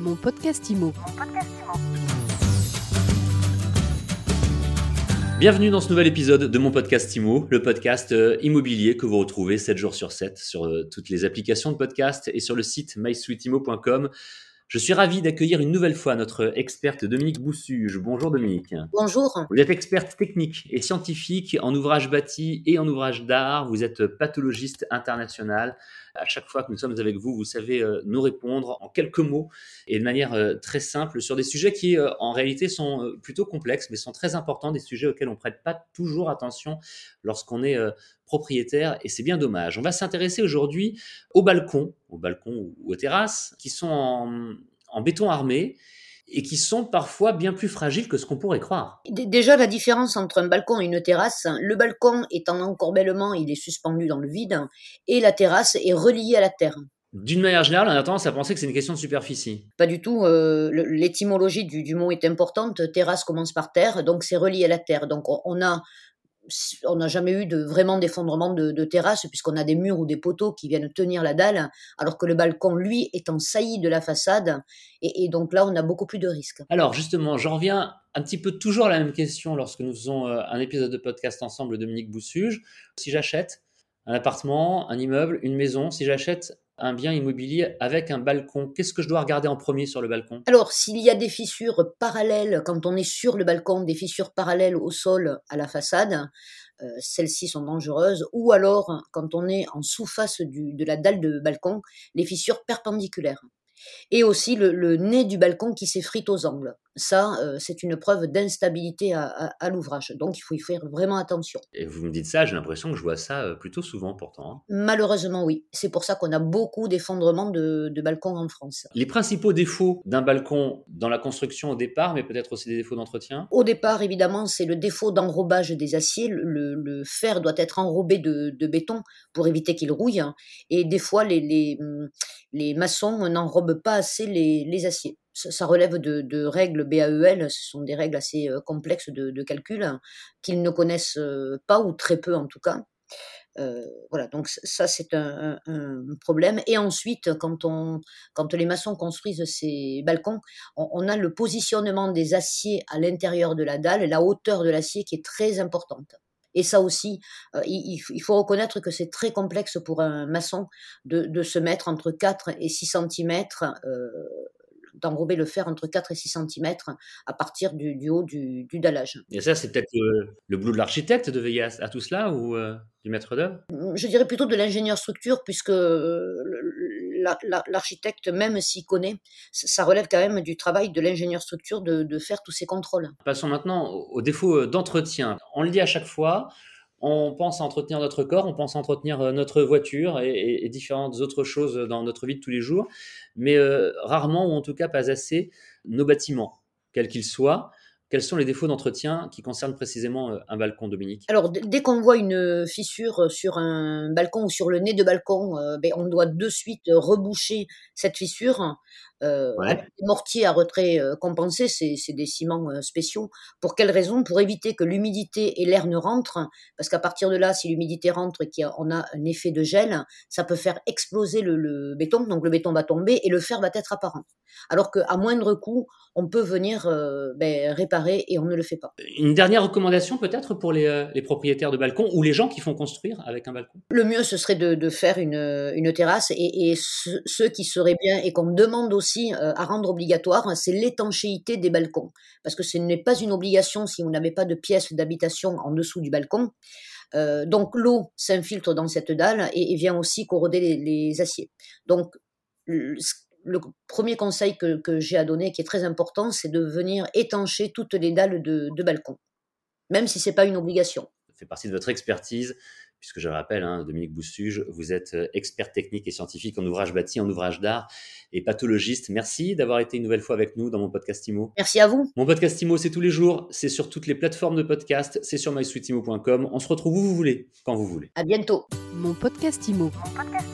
Mon podcast IMO. Bienvenue dans ce nouvel épisode de mon podcast IMO, le podcast euh, immobilier que vous retrouvez 7 jours sur 7 sur euh, toutes les applications de podcast et sur le site mysweetimo.com. Je suis ravi d'accueillir une nouvelle fois notre experte Dominique Boussuge. Bonjour Dominique. Bonjour. Vous êtes experte technique et scientifique en ouvrage bâti et en ouvrage d'art. Vous êtes pathologiste international. À chaque fois que nous sommes avec vous, vous savez euh, nous répondre en quelques mots et de manière euh, très simple sur des sujets qui euh, en réalité sont plutôt complexes mais sont très importants, des sujets auxquels on ne prête pas toujours attention lorsqu'on est propriétaire et c'est bien dommage. On va s'intéresser aujourd'hui aux balcons, aux balcons ou aux terrasses qui sont en, en béton armé et qui sont parfois bien plus fragiles que ce qu'on pourrait croire. Déjà, la différence entre un balcon et une terrasse, le balcon est en encorbellement, il est suspendu dans le vide, et la terrasse est reliée à la terre. D'une manière générale, on a tendance à penser que c'est une question de superficie. Pas du tout. Euh, L'étymologie du, du, mot est importante. Terrasse commence par terre, donc c'est relié à la terre. Donc on, on a on n'a jamais eu de vraiment d'effondrement de, de, terrasse puisqu'on a des murs ou des poteaux qui viennent tenir la dalle, alors que le balcon, lui, est en saillie de la façade, et, et donc là, on a beaucoup plus de risques. Alors justement, j'en reviens un petit peu toujours à la même question lorsque nous faisons euh, un épisode de podcast ensemble, Dominique Boussuge. Si j'achète un appartement, un immeuble, une maison, si j'achète un bien immobilier avec un balcon, qu'est-ce que je dois regarder en premier sur le balcon? Alors, s'il y a des fissures parallèles, quand on est sur le balcon, des fissures parallèles au sol, à la façade, euh, celles-ci sont dangereuses, ou alors, quand on est en sous-face de la dalle de balcon, les fissures perpendiculaires. Et aussi le, le, nez du balcon qui s'effrite aux angles. Ça, euh, c'est une preuve d'instabilité à, à, à l'ouvrage. Donc, il faut y faire vraiment attention. Et vous me dites ça, j'ai l'impression que je vois ça euh, plutôt souvent pourtant. Hein. Malheureusement, oui. C'est pour ça qu'on a beaucoup d'effondrements de, de, balcons en France. Les principaux défauts d'un balcon dans la construction au départ, mais peut-être aussi des défauts d'entretien? Au départ, évidemment, c'est le défaut d'enrobage des aciers. Le, le, fer doit être enrobé de, de béton pour éviter qu'il rouille. Et des fois, les, les, les maçons n'enrobent pas assez les, les aciers ça relève de, de, règles BAEL, ce sont des règles assez euh, complexes de, calcul hein, qu'ils ne connaissent euh, pas ou très peu en tout cas. Euh, voilà, donc ça c'est un, problème. Et ensuite, quand, on, quand les maçons construisent ces balcons, on, a le positionnement des aciers à l'intérieur de la dalle, la hauteur de l'acier qui est très importante. Et ça aussi, il, faut reconnaître que c'est très complexe pour un maçon de, se mettre entre 4 et 6 cm d'enrober le fer entre 4 et 6 cm à partir du, du haut du, du, dallage. Et ça, c'est peut-être le, le, boulot de l'architecte de veiller à, à, tout cela ou euh, du maître d'œuvre? Je dirais plutôt de l'ingénieur structure, puisque l'architecte, même s'il connaît, ça relève quand même du travail de l'ingénieur structure de, de, faire tous ces contrôles. Passons maintenant au défaut d'entretien. On le dit à chaque fois, on pense à entretenir notre corps, on pense à entretenir euh, notre voiture et, différentes autres choses dans notre vie de tous les jours, mais euh, rarement ou en tout cas pas assez nos bâtiments, quels qu'ils soient. Quels sont les défauts d'entretien qui concernent précisément euh, un balcon, Dominique? Alors, dès qu'on voit une fissure sur un balcon ou sur le nez de balcon, ben, on doit de suite reboucher cette fissure. Euh, ouais. Les mortiers à retrait euh, compensé, c'est des ciments euh, spéciaux. Pour quelle raison Pour éviter que l'humidité et l'air ne rentrent, parce qu'à partir de là, si l'humidité rentre et qu'on a un effet de gel, ça peut faire exploser le, le, béton, donc le béton va tomber et le fer va être apparent. Alors qu'à moindre coût, on peut venir euh, ben, réparer et on ne le fait pas. Une dernière recommandation peut-être pour les, les, propriétaires de balcons ou les gens qui font construire avec un balcon? Le mieux, ce serait de, de faire une, une terrasse et, et ce, ceux qui seraient bien et qu'on demande aussi euh, à rendre obligatoire, c'est l'étanchéité des balcons. Parce que ce n'est pas une obligation si vous n'avez pas de pièce d'habitation en dessous du balcon. Euh, donc l'eau s'infiltre dans cette dalle et, vient aussi corroder les, aciers. Donc le premier conseil que, que j'ai à donner, qui est très important, c'est de venir étancher toutes les dalles de, de balcon, même si ce n'est pas une obligation. Ça fait partie de votre expertise, puisque je rappelle, hein, Dominique Boussuge, vous êtes euh, expert technique et scientifique en ouvrage bâti, en ouvrage d'art et pathologiste. Merci d'avoir été une nouvelle fois avec nous dans mon podcast IMO. Merci à vous. Mon podcast IMO, c'est tous les jours, c'est sur toutes les plateformes de podcast, c'est sur mysweetimo.com. On se retrouve où vous voulez, quand vous voulez. À bientôt. Mon podcast IMO. Mon podcast